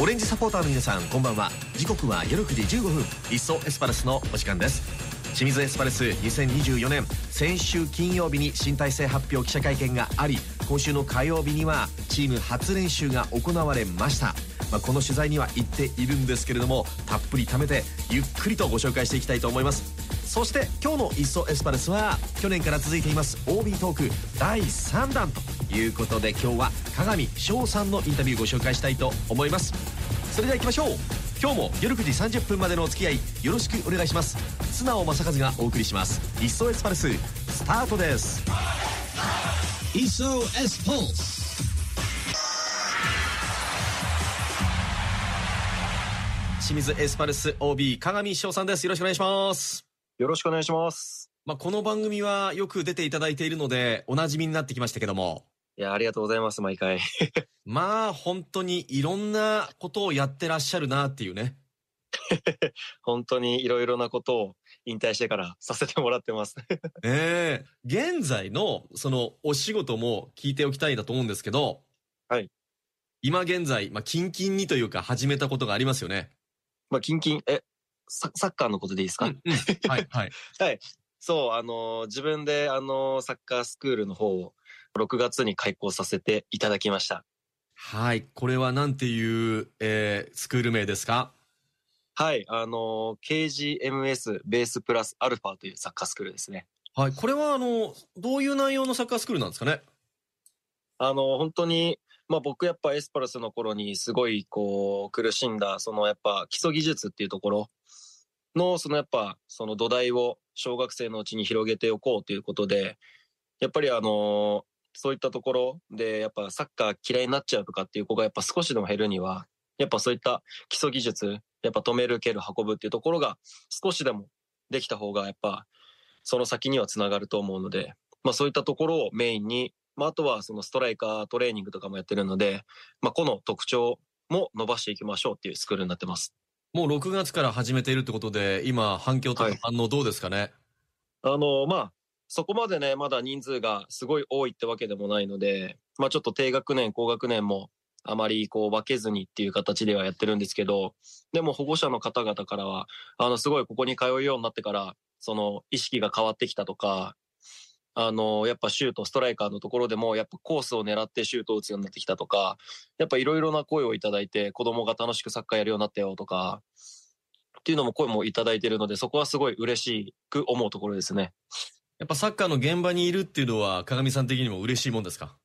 オレンジサポーターの皆さんこんばんは。時刻は夜9時15分。いっそエスパルスのお時間です。清水エスパルス2024年先週金曜日に新体制発表記者会見があり今週の火曜日にはチーム初練習が行われました。まあ、この取材には行っているんですけれどもたっぷり貯めてゆっくりとご紹介していきたいと思います。そして今日の「いっそエスパルス」は去年から続いています OB トーク第3弾ということで今日は鏡翔さんのインタビューご紹介したいと思います。それでは行きましょう。今日も夜9時30分までのお付き合いよろしくお願いします。素直正和がお送りします「いっそエスパルス」スタートです。Iso S Pulse. 清水エスパルス OB 鏡翔さんです。よろしくお願いします。よろしくお願いします。まあ、この番組はよく出ていただいているのでおなじみになってきましたけどもいや、ありがとうございます、毎回。まあ本当にいろんなことをやってらっしゃるなっていうね。本当にいろいろなことを引退してからさせてもらってます。え え。現在のそのお仕事も聞いておきたいだと思うんですけどはい。今現在、まあ、キンキンにというか始めたことがありますよね。まあ、キンキン、え、ササッカーのことでいいですか、うんうん。はい。はい。そう、あのー自分で、あのーサッカースクールの方を6月に開校させていただきました。はい。これはなんていう、えースクール名ですか？はい、あのー KGMS ベースプラスアルファというサッカースクールですね。はい。これはあのどういう内容のサッカースクールなんですかね？あのー本当に、まあ僕やっぱエスパルスの頃にすごいこう苦しんだ、そのやっぱ基礎技術っていうところの、そのやっぱその土台を小学生のうちに広げておこうということで、やっぱりあのーそういったところでやっぱサッカー嫌いになっちゃうとかっていう子がやっぱ少しでも減るには、やっぱそういった基礎技術、やっぱ止める、蹴る、運ぶっていうところが少しでもできた方がやっぱその先にはつながると思うので、まあそういったところをメインにまあ、あとはそのストライカートレーニングとかもやってるので、まあ、この特徴も伸ばしていきましょうっていうスクールになってます。もう6月から始めているってことで今反響とかはい反応どうですかね、あの、まあ、そこまでね、まだ人数がすごい多いってわけでもないので、まあちょっと低学年、高学年もあまりこう分けずにっていう形ではやってるんですけど、でも保護者の方々からは、あの、すごいここに通うようになってから、その意識が変わってきたとか、あの、やっぱシュート、ストライカーのところでも、やっぱコースを狙ってシュートを打つようになってきたとか、やっぱいろいろな声をいただいて、子供が楽しくサッカーやるようになったよとか、っていうのも声もいただいてるので、そこはすごい嬉しく思うところですね。やっぱサッカーの現場にいるっていうのは鏡さん的にも嬉しいもんですか？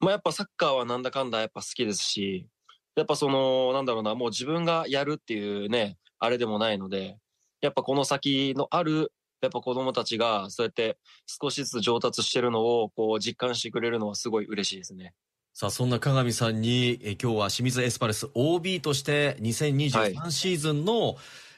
まあやっぱサッカーはなんだかんだやっぱ好きですし、やっぱその、なんだろうな、もう自分がやるっていうね、あれでもないので、やっぱこの先のある、やっぱ子供たちがそうやって少しずつ上達してるのをこう実感してくれるのはすごい嬉しいですね。さあそんな鏡さんにえ今日は清水エスパルス OB としては2023いシーズンの、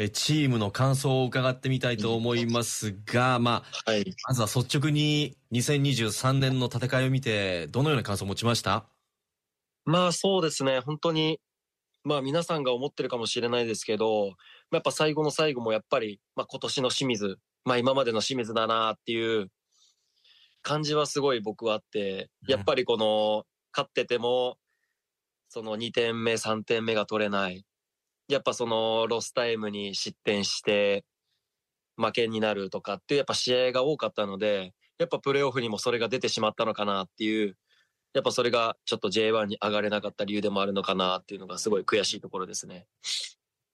えチームの感想を伺ってみたいと思いますが、まあ、はい。まずは率直に2023年の戦いを見てどのような感想を持ちました？まあそうですね、本当に、まあ皆さんが思ってるかもしれないですけど、やっぱ最後の最後もやっぱり、まあ今年の清水、まあ今までの清水だなっていう感じはすごい僕はあって、やっぱりこの、勝ってても、その2点目、3点目が取れない。やっぱそのロスタイムに失点して、負けになるとかっていうやっぱ試合が多かったので、やっぱプレーオフにもそれが出てしまったのかなっていう、やっぱそれがちょっと J1 に上がれなかった理由でもあるのかなっていうのがすごい悔しいところですね。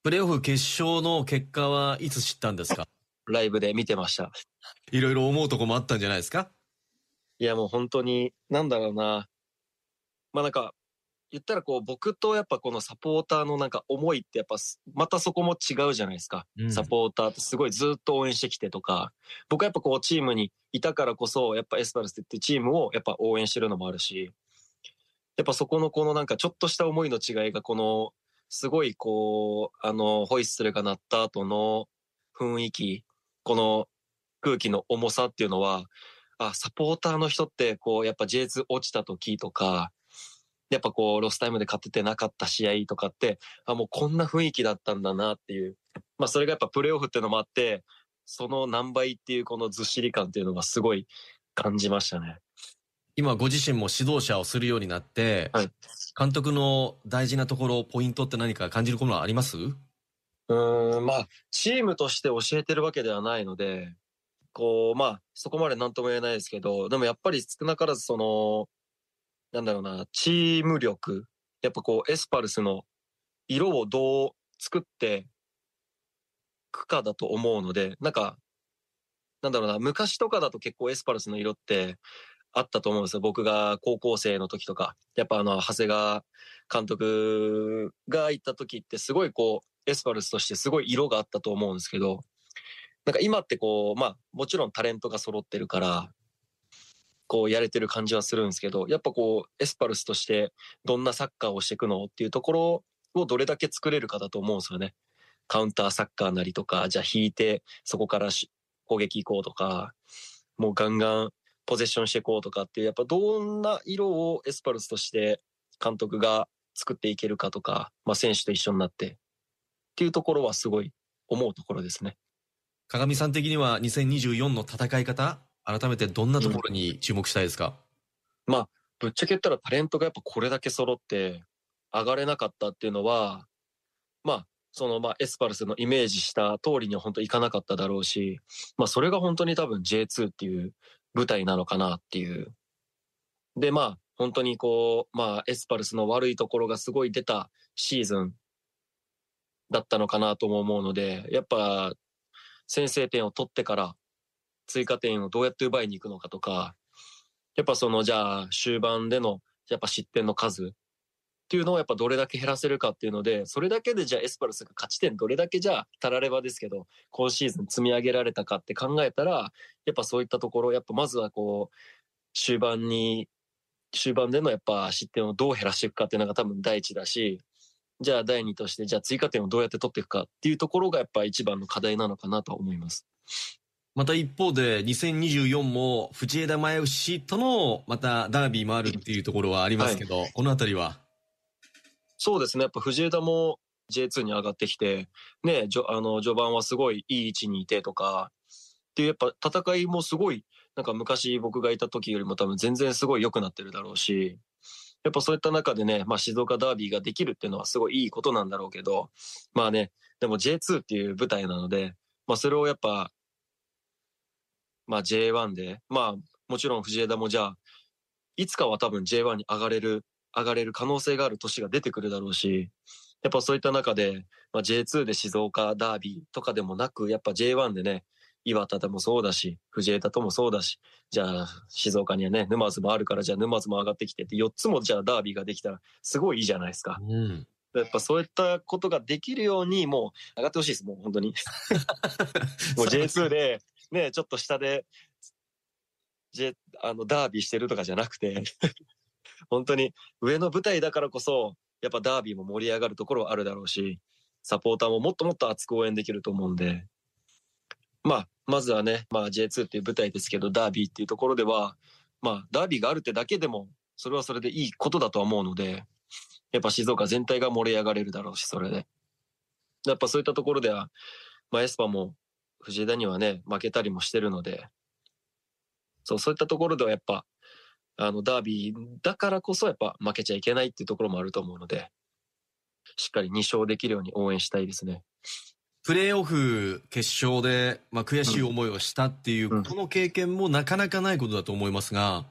プレーオフ決勝の結果はいつ知ったんですか？ライブで見てました。いろいろ思うとこもあったんじゃないですか？いやもう本当に、なんだろうな。まあなんか、言ったらこう僕とやっぱこのサポーターのなんか思いってやっぱすまたそこも違うじゃないですか。うん。サポーターってすごいずっと応援してきてとか、僕はやっぱこうチームにいたからこそ、やっぱエスパルスってチームをやっぱ応援してるのもあるし、やっぱそこのこのなんかちょっとした思いの違いがこの、すごいこう、あの、ホイッスルが鳴った後の雰囲気、この空気の重さっていうのは、あ、サポーターの人ってこう、やっぱ J2 落ちた時とか、やっぱこう、ロスタイムで勝っててなかった試合とかって、あ、もうこんな雰囲気だったんだなっていう。まあそれがやっぱプレーオフっていうのもあって、その何倍っていうこのずっしり感っていうのがすごい感じましたね。今ご自身も指導者をするようになって、はい監督の大事なところ、ポイントって何か感じることはあります？うーん、まあ、チームとして教えてるわけではないので、こう、まあ、そこまで何とも言えないですけど、でもやっぱり少なからずその、なんだろうな、チーム力、やっぱこう、エスパルスの色をどう作っていくかだと思うので、なんか、なんだろうな、昔とかだと結構エスパルスの色ってあったと思うんですよ。僕が高校生の時とか。やっぱあの、長谷川監督が行った時ってすごいこう、エスパルスとしてすごい色があったと思うんですけど、なんか今ってこう、まあもちろんタレントが揃ってるから、こうやれてる感じはするんですけど、やっぱこう、エスパルスとしてどんなサッカーをしていくのっていうところをどれだけ作れるかだと思うんですよね。カウンターサッカーなりとか、じゃあ引いてそこから攻撃行こうとか、もうガンガンポゼッションしていこうとかっていう、やっぱどんな色をエスパルスとして監督が作っていけるかとか、まあ選手と一緒になってっていうところはすごい思うところですね。鏡さん的には2024の戦い方、改めてどんなところに注目したいですか、ぶっちゃけ言ったらタレントがやっぱこれだけ揃って上がれなかったっていうのは、まあ、そのまあエスパルスのイメージした通りには本当いかなかっただろうし、まあそれが本当に多分 J2 っていう舞台なのかなっていう。でまあ本当にこう、まあエスパルスの悪いところがすごい出たシーズンだったのかなとも思うので、やっぱ先制点を取ってから追加点をどうやって奪いに行くのかとか、やっぱそのじゃあ終盤でのやっぱ失点の数っていうのをやっぱどれだけ減らせるかっていうので、それだけでじゃあエスパルスが勝ち点どれだけじゃあたらればですけど、今シーズン積み上げられたかって考えたら、やっぱそういったところ、やっぱまずはこう、終盤に、終盤でのやっぱ失点をどう減らしていくかっていうのが多分第一だし、じゃあ第二として、じゃあ追加点をどうやって取っていくかっていうところがやっぱ一番の課題なのかなと思います。また一方で2024も藤枝前牛とのまたダービーもあるっていうところはありますけど、このあたりは？そうですね。やっぱ藤枝も J2 に上がってきて、ね、じょあの序盤はすごいいい位置にいてとか、っていうやっぱ戦いもすごい、なんか昔僕がいた時よりも多分全然すごい良くなってるだろうし、やっぱそういった中でね、まあ静岡ダービーができるっていうのはすごいいいことなんだろうけど、まあね、でも J2 っていう舞台なので、まあそれをやっぱ、まあ J1 で、まあもちろん藤枝もじゃあ、いつかは多分 J1 に上がれる上がれる可能性がある年が出てくるだろうし、やっぱそういった中で、まあ、J2 で静岡ダービーとかでもなく、やっぱ J1 でね、岩田でもそうだし、藤枝ともそうだし、じゃあ静岡にはね、沼津もあるから、じゃあ沼津も上がってきてって、4つもじゃあダービーができたら、すごいいいじゃないですか。うん。やっぱそういったことができるように、もう上がってほしいです、もう本当に。もう J2 で、ね、ちょっと下で、J、あの、ダービーしてるとかじゃなくて、本当に上の舞台だからこそ、やっぱダービーも盛り上がるところはあるだろうし、サポーターももっともっと熱く応援できると思うんで、まあ、まずはね、まあ J2 っていう舞台ですけど、ダービーっていうところでは、まあ、ダービーがあるってだけでも、それはそれでいいことだとは思うので、やっぱ静岡全体が盛り上がれるだろうし、それで。やっぱそういったところでは、まあエスパも藤枝にはね、負けたりもしてるので、そう、そういったところではやっぱ、あの、ダービーだからこそやっぱ負けちゃいけないっていうところもあると思うので、しっかり2勝できるように応援したいですね。プレーオフ決勝で、まあ、悔しい思いをしたっていう、うんこの経験もなかなかないことだと思いますが、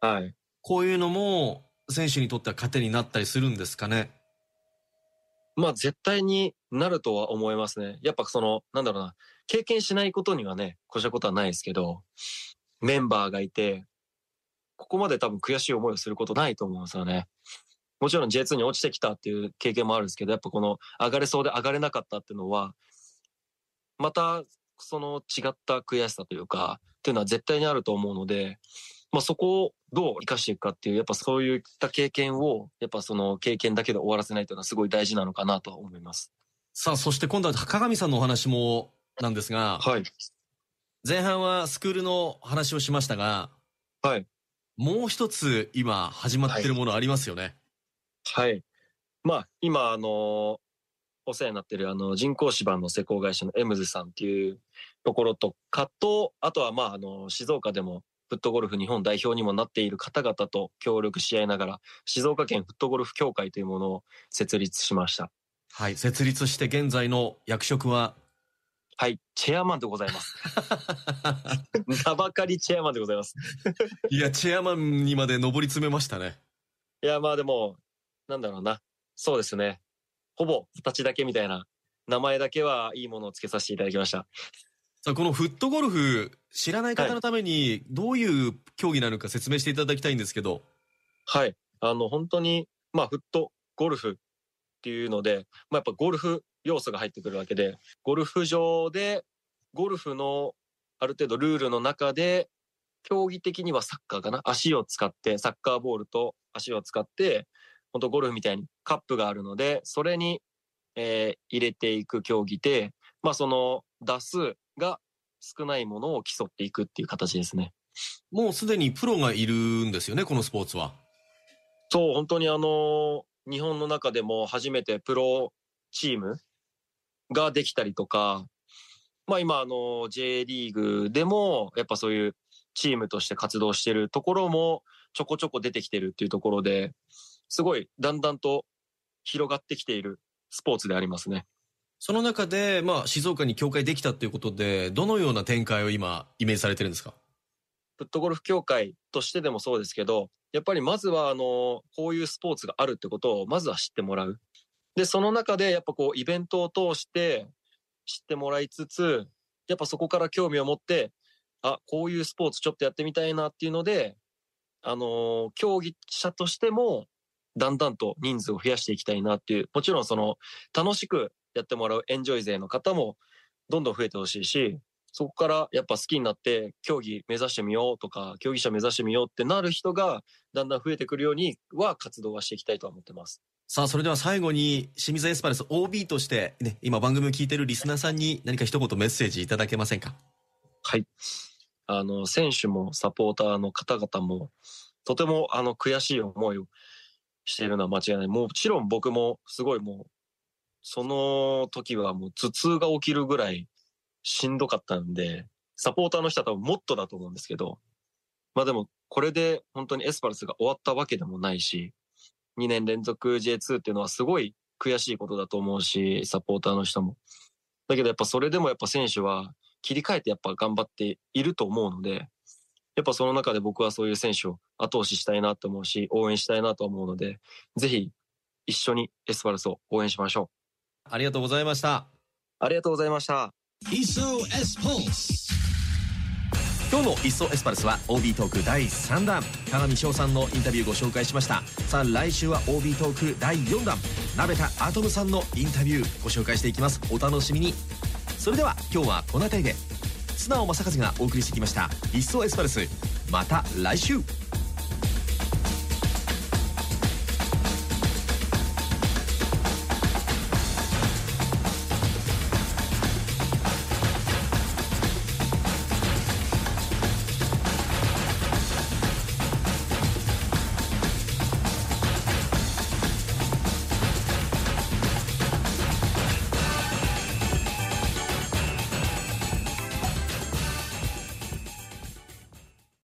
はい。こういうのも選手にとっては糧になったりするんですかね？まあ絶対になるとは思いますね。やっぱその、なんだろうな、経験しないことにはね、越したことはないですけど、メンバーがいて、ここまで多分悔しい思いをすることないと思うんですよね。もちろん J2 に落ちてきたっていう経験もあるんですけど、やっぱこの上がれそうで上がれなかったっていうのは、またその違った悔しさというか、っていうのは絶対にあると思うので、まあそこをどう生かしていくかっていう、やっぱそういった経験を、やっぱその経験だけで終わらせないというのはすごい大事なのかなと思います。さあ、そして今度は鏡さんのお話もなんですが、はい。前半はスクールの話をしましたが、はい。もう一つ今始まってるものありますよね。はい。まあ、今、あの、お世話になってる、あの、人工芝の施工会社のエムズさんっていうところとかと、あとは、まあ、あの、静岡でもフットゴルフ日本代表にもなっている方々と協力し合いながら、静岡県フットゴルフ協会というものを設立しました。はい設立して現在の役職ははい、チェアマンでございます。名ばかりチェアマンでございます。いやチェアマンにまで上り詰めましたねいや、まあでも、なんだろうな。そうですね。ほぼ形だけみたいな、名前だけはいいものをつけさせていただきました。さあこのフットゴルフ知らない方のためにどういう競技なのか説明していただきたいんですけどはい。あの、本当に、まあ、フットゴルフっていうので、まあ、やっぱゴルフ要素が入ってくるわけで、ゴルフ場で、ゴルフのある程度ルールの中で、競技的にはサッカーかな？足を使って、サッカーボールと足を使って、本当ゴルフみたいにカップがあるので、それに、えー入れていく競技で、まあ、その打数が少ないものを競っていくっていう形ですね。もうすでにプロがいるんですよねこのスポーツはそう、本当にあの日本の中でも初めてプロチームができたりとか、まあ今あの J リーグでもやっぱそういうチームとして活動してるところもちょこちょこ出てきてるっていうところで、すごいだんだんと広がってきているスポーツでありますね。その中で、まあ、静岡に協会できたということでどのような展開を今イメージされてるんですか？フットゴルフ協会としてでもそうですけど、やっぱりまずはあの、こういうスポーツがあるってことをまずは知ってもらう。で、その中でやっぱこうイベントを通して知ってもらいつつ、やっぱそこから興味を持って、あ、こういうスポーツちょっとやってみたいなっていうので、あの、競技者としてもだんだんと人数を増やしていきたいなっていう、もちろんその楽しくやってもらうエンジョイ勢の方もどんどん増えてほしいし、そこからやっぱ好きになって競技目指してみようとか、競技者目指してみようってなる人がだんだん増えてくるようには活動はしていきたいとは思ってます。さあそれでは最後に清水エスパルス OB として、ね、今番組を聞いているリスナーさんに何か一言メッセージいただけませんか？はい。あの、選手もサポーターの方々も、とてもあの悔しい思いをしているのは間違いない。もちろん僕もすごいもう、その時はもう頭痛が起きるぐらいしんどかったんで、サポーターの人は多分もっとだと思うんですけど、まあでもこれで本当にエスパルスが終わったわけでもないし、2年連続 J2 っていうのはすごい悔しいことだと思うし、サポーターの人も。だけどやっぱそれでもやっぱ選手は切り替えてやっぱ頑張っていると思うので、やっぱその中で僕はそういう選手を後押ししたいなと思うし、応援したいなと思うので、ぜひ一緒にエスパルスを応援しましょう。ありがとうございましたありがとうございました。今日の「いっそエスパルス」は OB トーク第3弾。鏡翔さんのインタビューご紹介しました。さあ来週は OB トーク第4弾。鍋田アトムさんのインタビューご紹介していきます。お楽しみに。それでは今日はこの辺りで素直正和がお送りしてきました「いっそエスパルス」また来週。